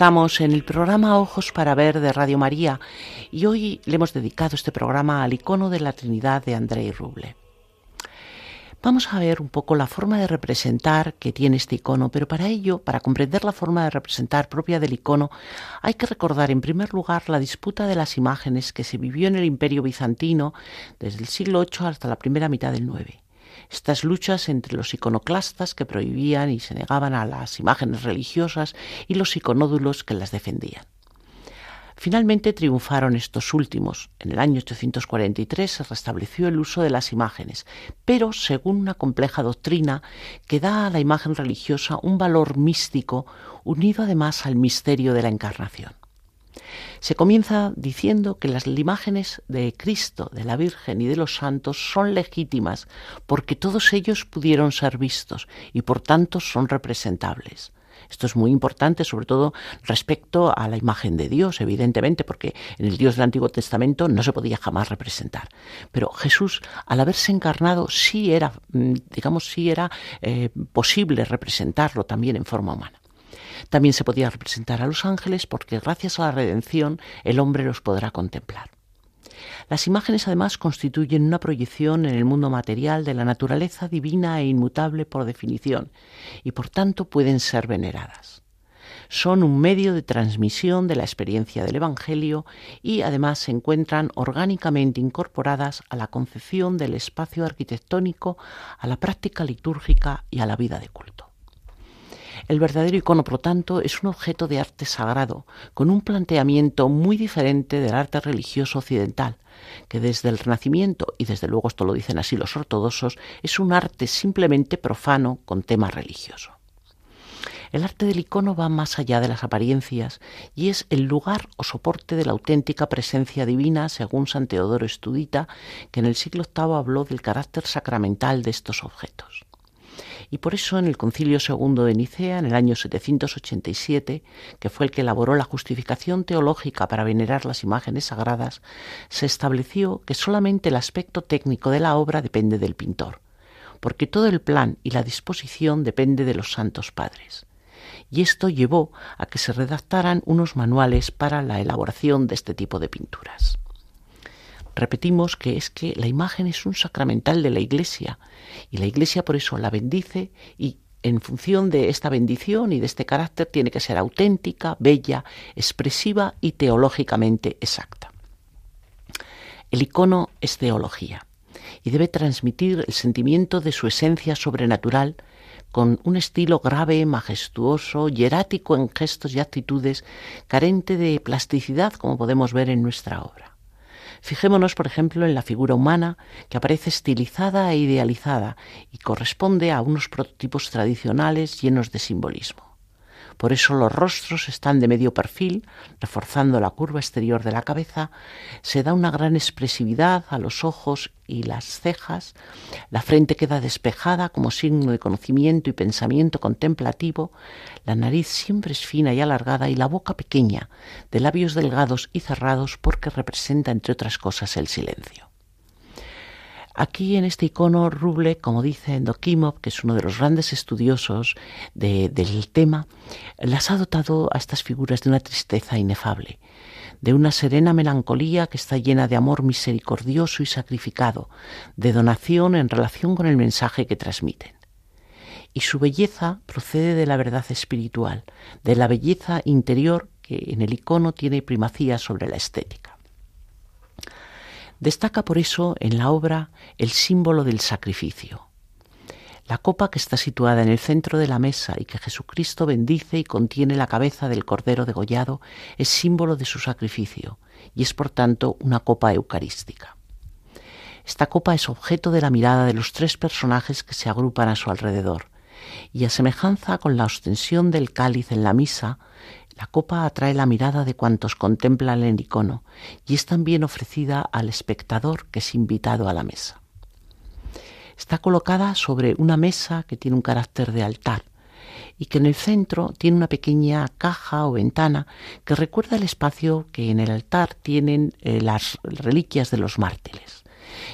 Estamos en el programa Ojos para Ver de Radio María y hoy le hemos dedicado este programa al icono de la Trinidad de Andrei Ruble. Vamos a ver un poco la forma de representar que tiene este icono, pero para ello, para comprender la forma de representar propia del icono, hay que recordar en primer lugar la disputa de las imágenes que se vivió en el Imperio bizantino desde el siglo VIII hasta la primera mitad del IX estas luchas entre los iconoclastas que prohibían y se negaban a las imágenes religiosas y los iconódulos que las defendían. Finalmente triunfaron estos últimos. En el año 843 se restableció el uso de las imágenes, pero según una compleja doctrina que da a la imagen religiosa un valor místico unido además al misterio de la encarnación. Se comienza diciendo que las imágenes de Cristo, de la Virgen y de los santos son legítimas porque todos ellos pudieron ser vistos y por tanto son representables. Esto es muy importante, sobre todo respecto a la imagen de Dios, evidentemente, porque en el Dios del Antiguo Testamento no se podía jamás representar. Pero Jesús, al haberse encarnado, sí era, mm, digamos, sí era eh, posible representarlo también en forma humana. También se podía representar a los ángeles porque gracias a la redención el hombre los podrá contemplar. Las imágenes además constituyen una proyección en el mundo material de la naturaleza divina e inmutable por definición y por tanto pueden ser veneradas. Son un medio de transmisión de la experiencia del Evangelio y además se encuentran orgánicamente incorporadas a la concepción del espacio arquitectónico, a la práctica litúrgica y a la vida de culto. El verdadero icono, por tanto, es un objeto de arte sagrado, con un planteamiento muy diferente del arte religioso occidental, que desde el Renacimiento, y desde luego esto lo dicen así los ortodoxos, es un arte simplemente profano con tema religioso. El arte del icono va más allá de las apariencias y es el lugar o soporte de la auténtica presencia divina, según San Teodoro Estudita, que en el siglo VIII habló del carácter sacramental de estos objetos. Y por eso en el Concilio II de Nicea, en el año 787, que fue el que elaboró la justificación teológica para venerar las imágenes sagradas, se estableció que solamente el aspecto técnico de la obra depende del pintor, porque todo el plan y la disposición depende de los santos padres y esto llevó a que se redactaran unos manuales para la elaboración de este tipo de pinturas. Repetimos que es que la imagen es un sacramental de la Iglesia y la Iglesia por eso la bendice y en función de esta bendición y de este carácter tiene que ser auténtica, bella, expresiva y teológicamente exacta. El icono es teología y debe transmitir el sentimiento de su esencia sobrenatural con un estilo grave, majestuoso, hierático en gestos y actitudes, carente de plasticidad como podemos ver en nuestra obra. Fijémonos, por ejemplo, en la figura humana que aparece estilizada e idealizada y corresponde a unos prototipos tradicionales llenos de simbolismo. Por eso los rostros están de medio perfil, reforzando la curva exterior de la cabeza, se da una gran expresividad a los ojos y las cejas, la frente queda despejada como signo de conocimiento y pensamiento contemplativo, la nariz siempre es fina y alargada y la boca pequeña, de labios delgados y cerrados porque representa, entre otras cosas, el silencio. Aquí en este icono Ruble, como dice Endokimov, que es uno de los grandes estudiosos del tema, las ha dotado a estas figuras de una tristeza inefable, de una serena melancolía que está llena de amor misericordioso y sacrificado, de donación en relación con el mensaje que transmiten. Y su belleza procede de la verdad espiritual, de la belleza interior que en el icono tiene primacía sobre la estética. Destaca por eso en la obra el símbolo del sacrificio. La copa que está situada en el centro de la mesa y que Jesucristo bendice y contiene la cabeza del Cordero degollado es símbolo de su sacrificio y es por tanto una copa eucarística. Esta copa es objeto de la mirada de los tres personajes que se agrupan a su alrededor, y a semejanza con la ostensión del cáliz en la misa, la copa atrae la mirada de cuantos contemplan el icono y es también ofrecida al espectador que es invitado a la mesa. Está colocada sobre una mesa que tiene un carácter de altar y que en el centro tiene una pequeña caja o ventana que recuerda el espacio que en el altar tienen eh, las reliquias de los mártires.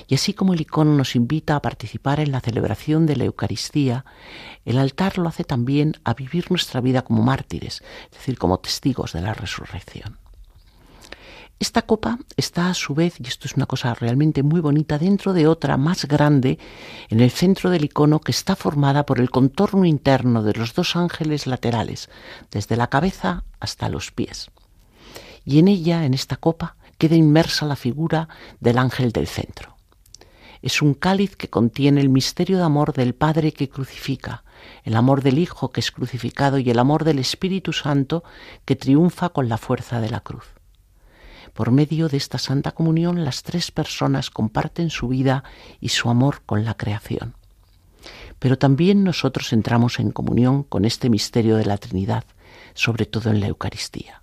Y así como el icono nos invita a participar en la celebración de la Eucaristía, el altar lo hace también a vivir nuestra vida como mártires, es decir, como testigos de la resurrección. Esta copa está a su vez, y esto es una cosa realmente muy bonita, dentro de otra más grande en el centro del icono que está formada por el contorno interno de los dos ángeles laterales, desde la cabeza hasta los pies. Y en ella, en esta copa, queda inmersa la figura del ángel del centro. Es un cáliz que contiene el misterio de amor del Padre que crucifica, el amor del Hijo que es crucificado y el amor del Espíritu Santo que triunfa con la fuerza de la cruz. Por medio de esta Santa Comunión las tres personas comparten su vida y su amor con la creación. Pero también nosotros entramos en comunión con este misterio de la Trinidad, sobre todo en la Eucaristía,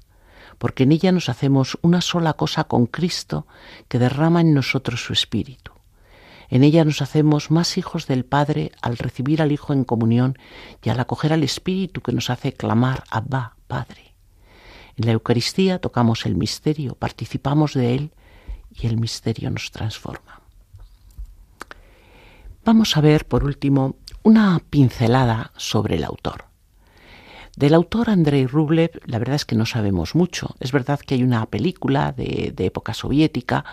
porque en ella nos hacemos una sola cosa con Cristo que derrama en nosotros su Espíritu. En ella nos hacemos más hijos del Padre al recibir al Hijo en comunión y al acoger al Espíritu que nos hace clamar Abba, Padre. En la Eucaristía tocamos el misterio, participamos de él y el misterio nos transforma. Vamos a ver, por último, una pincelada sobre el autor. Del autor Andrei Rublev, la verdad es que no sabemos mucho. Es verdad que hay una película de, época soviética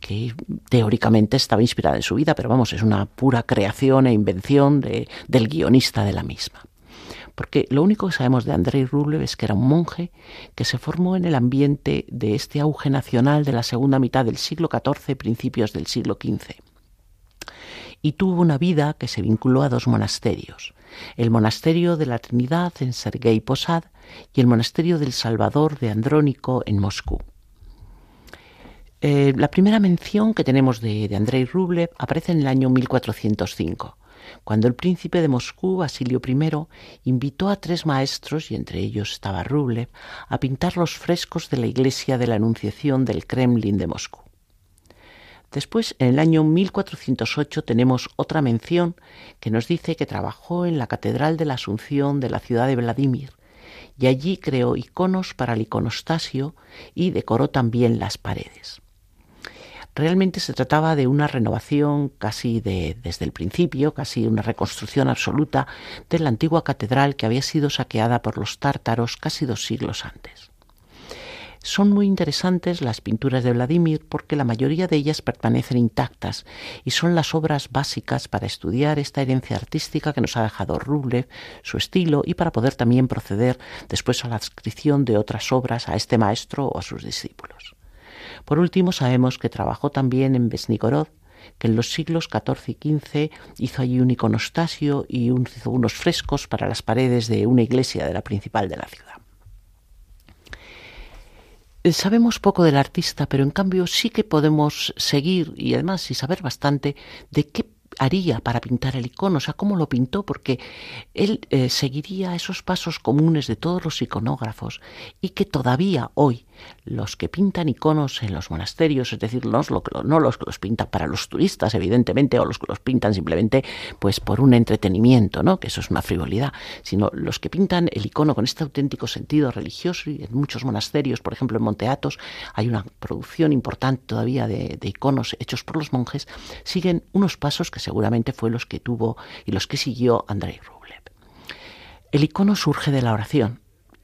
que teóricamente estaba inspirada en su vida, pero vamos, es una pura creación e invención del guionista de la misma porque lo único que sabemos de Andrei Rublev es que era un monje que se formó en el ambiente de este auge nacional de la segunda mitad del siglo XIV, principios del siglo XV. Y tuvo una vida que se vinculó a dos monasterios, el monasterio de la Trinidad en Sergei Posad y el monasterio del Salvador de Andrónico en Moscú. Eh, la primera mención que tenemos de, de Andrei Rublev aparece en el año 1405 cuando el príncipe de Moscú, Basilio I, invitó a tres maestros, y entre ellos estaba Rublev, a pintar los frescos de la iglesia de la Anunciación del Kremlin de Moscú. Después, en el año 1408, tenemos otra mención que nos dice que trabajó en la Catedral de la Asunción de la ciudad de Vladimir y allí creó iconos para el iconostasio y decoró también las paredes. Realmente se trataba de una renovación casi de, desde el principio, casi una reconstrucción absoluta de la antigua catedral que había sido saqueada por los tártaros casi dos siglos antes. Son muy interesantes las pinturas de Vladimir porque la mayoría de ellas permanecen intactas y son las obras básicas para estudiar esta herencia artística que nos ha dejado Rublev, su estilo y para poder también proceder después a la adscripción de otras obras a este maestro o a sus discípulos. Por último, sabemos que trabajó también en Vesnigorod, que en los siglos XIV y XV hizo allí un iconostasio y hizo unos frescos para las paredes de una iglesia de la principal de la ciudad. Eh, sabemos poco del artista, pero en cambio sí que podemos seguir y además y saber bastante de qué haría para pintar el icono, o sea, cómo lo pintó, porque él eh, seguiría esos pasos comunes de todos los iconógrafos y que todavía hoy los que pintan iconos en los monasterios, es decir, no los que los pintan para los turistas, evidentemente, o los que los pintan simplemente pues por un entretenimiento, ¿no? que eso es una frivolidad, sino los que pintan el icono con este auténtico sentido religioso y en muchos monasterios, por ejemplo en Monteatos, hay una producción importante todavía de, de iconos hechos por los monjes, siguen unos pasos que seguramente fue los que tuvo y los que siguió Andrei Rublev. El icono surge de la oración,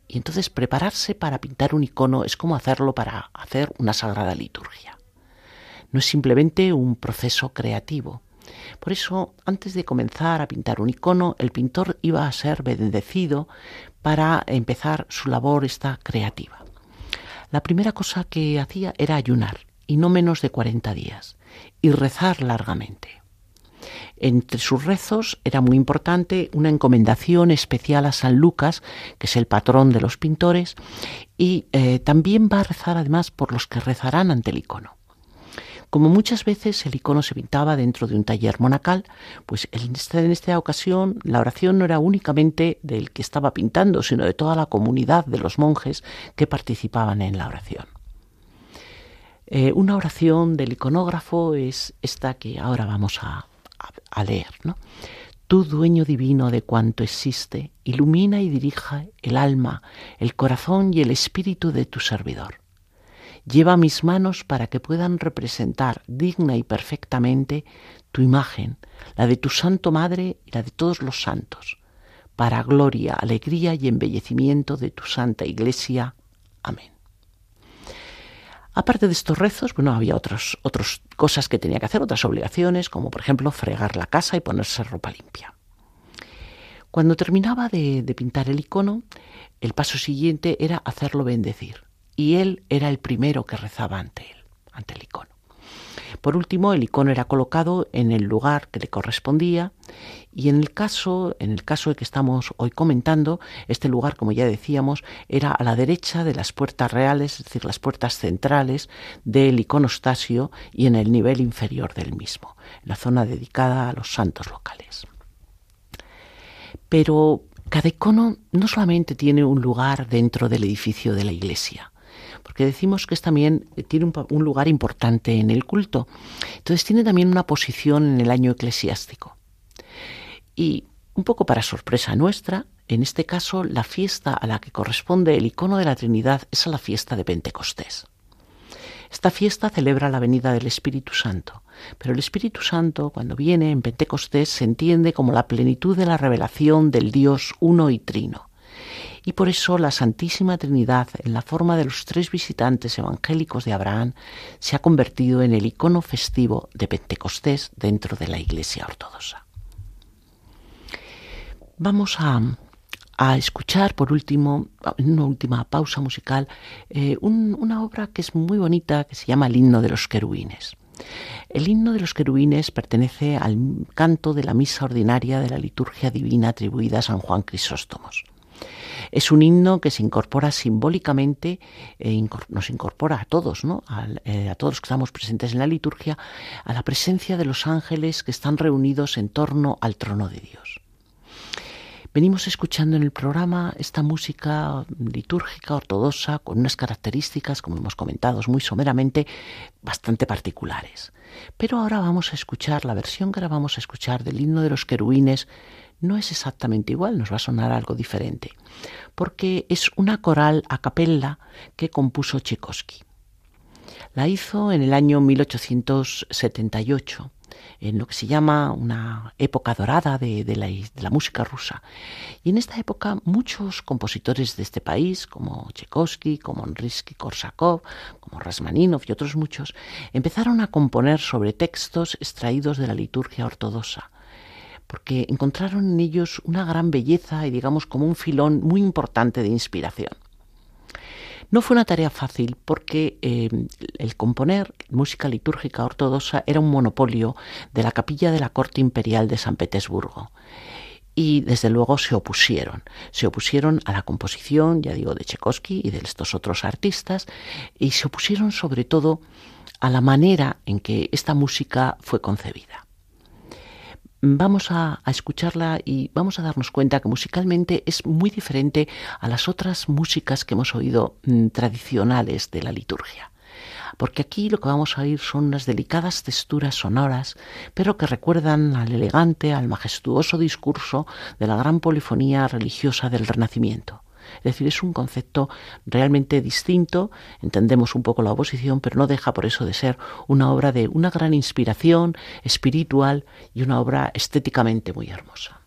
y entonces prepararse para pintar un icono es como hacerlo para hacer una sagrada liturgia. No es simplemente un proceso creativo. Por eso, antes de comenzar a pintar un icono, el pintor iba a ser bendecido para empezar su labor esta creativa. La primera cosa que hacía era ayunar, y no menos de 40 días, y rezar largamente. Entre sus rezos era muy importante una encomendación especial a San Lucas, que es el patrón de los pintores, y eh, también va a rezar además por los que rezarán ante el icono. Como muchas veces el icono se pintaba dentro de un taller monacal, pues en esta, en esta ocasión la oración no era únicamente del que estaba pintando, sino de toda la comunidad de los monjes que participaban en la oración. Eh, una oración del iconógrafo es esta que ahora vamos a, a, leer. ¿no? Tú, dueño divino de cuanto existe, ilumina y dirija el alma, el corazón y el espíritu de tu servidor. Lleva mis manos para que puedan representar digna y perfectamente tu imagen, la de tu Santo Madre y la de todos los santos, para gloria, alegría y embellecimiento de tu Santa Iglesia. Amén. Aparte de estos rezos, bueno, había otras cosas que tenía que hacer, otras obligaciones, como por ejemplo fregar la casa y ponerse ropa limpia. Cuando terminaba de, de pintar el icono, el paso siguiente era hacerlo bendecir, y él era el primero que rezaba ante él, ante el icono. Por último, el icono era colocado en el lugar que le correspondía y en el caso, en el caso que estamos hoy comentando, este lugar, como ya decíamos, era a la derecha de las puertas reales, es decir, las puertas centrales del iconostasio y en el nivel inferior del mismo, en la zona dedicada a los santos locales. Pero cada icono no solamente tiene un lugar dentro del edificio de la iglesia, porque decimos que es también eh, tiene un, lugar importante en el culto. Entonces tiene también una posición en el año eclesiástico. Y un poco para sorpresa nuestra, en este caso la fiesta a la que corresponde el icono de la Trinidad es a la fiesta de Pentecostés. Esta fiesta celebra la venida del Espíritu Santo, pero el Espíritu Santo, cuando viene en Pentecostés, se entiende como la plenitud de la revelación del Dios uno y trino. Y por eso la Santísima Trinidad, en la forma de los tres visitantes evangélicos de Abraham, se ha convertido en el icono festivo de Pentecostés dentro de la Iglesia Ortodoxa. Vamos a, escuchar por último, en una última pausa musical, eh, una obra que es muy bonita, que se llama El himno de los querubines. El himno de los querubines pertenece al canto de la misa ordinaria de la liturgia divina atribuida a San Juan Crisóstomos. Es un himno que se incorpora simbólicamente, eh, nos incorpora a todos, ¿no? Eh, a, todos los que estamos presentes en la liturgia, a la presencia de los ángeles que están reunidos en torno al trono de Dios. Venimos escuchando en el programa esta música litúrgica ortodoxa con unas características, como hemos comentado muy someramente, bastante particulares. Pero ahora vamos a escuchar la versión que ahora vamos a escuchar del himno de los querubines no es exactamente igual, nos va a sonar algo diferente, porque es una coral a capella que compuso Tchaikovsky. La hizo en el año 1878, en lo que se llama una época dorada de, la, música rusa. Y en esta época muchos compositores de este país, como Tchaikovsky, como Rimsky Korsakov, como Rasmaninov y otros muchos, empezaron a componer sobre textos extraídos de la liturgia ortodoxa porque encontraron en ellos una gran belleza y digamos como un filón muy importante de inspiración. No fue una tarea fácil porque eh, el componer música litúrgica ortodoxa era un monopolio de la capilla de la corte imperial de San Petersburgo. Y desde luego se opusieron. Se opusieron a la composición, ya digo, de Tchaikovsky y de estos otros artistas, y se opusieron sobre todo a la manera en que esta música fue concebida vamos a, escucharla y vamos a darnos cuenta que musicalmente es muy diferente a las otras músicas que hemos oído mm, tradicionales de la liturgia. Porque aquí lo que vamos a oír son unas delicadas texturas sonoras, pero que recuerdan al elegante, al majestuoso discurso de la gran polifonía religiosa del Renacimiento. Es decir, es un concepto realmente distinto, entendemos un poco la oposición, pero no deja por eso de ser una obra de una gran inspiración espiritual y una obra estéticamente muy hermosa.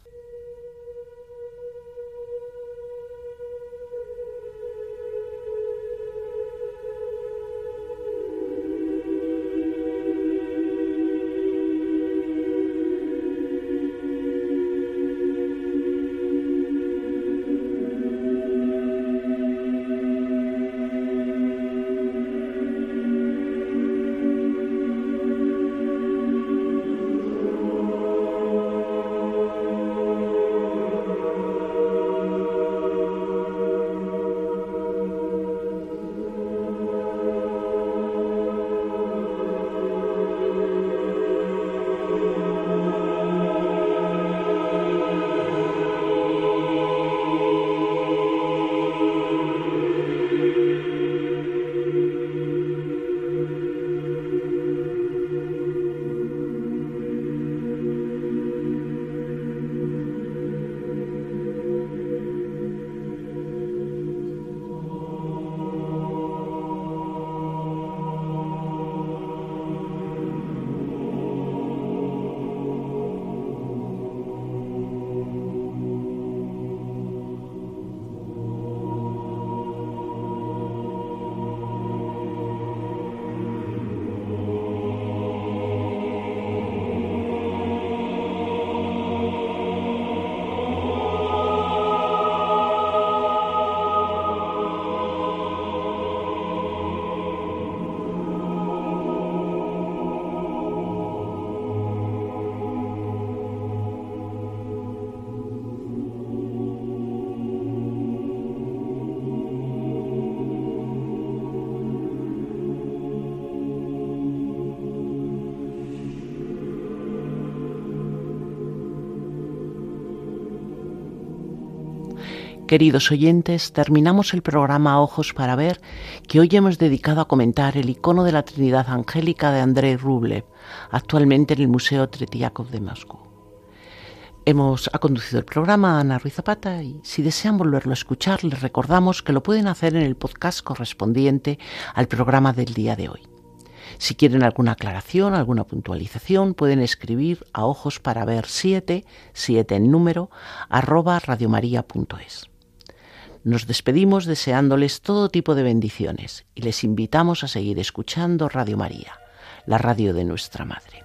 Queridos oyentes, terminamos el programa Ojos para Ver que hoy hemos dedicado a comentar el icono de la Trinidad Angélica de Andrei Rublev, actualmente en el Museo Tretiakov de Moscú. Hemos ha conducido el programa Ana Ruiz Zapata y si desean volverlo a escuchar les recordamos que lo pueden hacer en el podcast correspondiente al programa del día de hoy. Si quieren alguna aclaración, alguna puntualización, pueden escribir a ojos para ver 7, 7 en número, arroba radiomaria.es. Nos despedimos deseándoles todo tipo de bendiciones y les invitamos a seguir escuchando Radio María, la radio de nuestra Madre.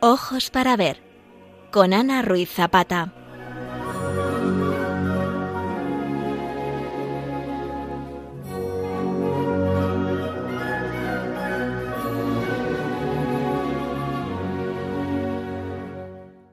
Ojos para ver con Ana Ruiz Zapata.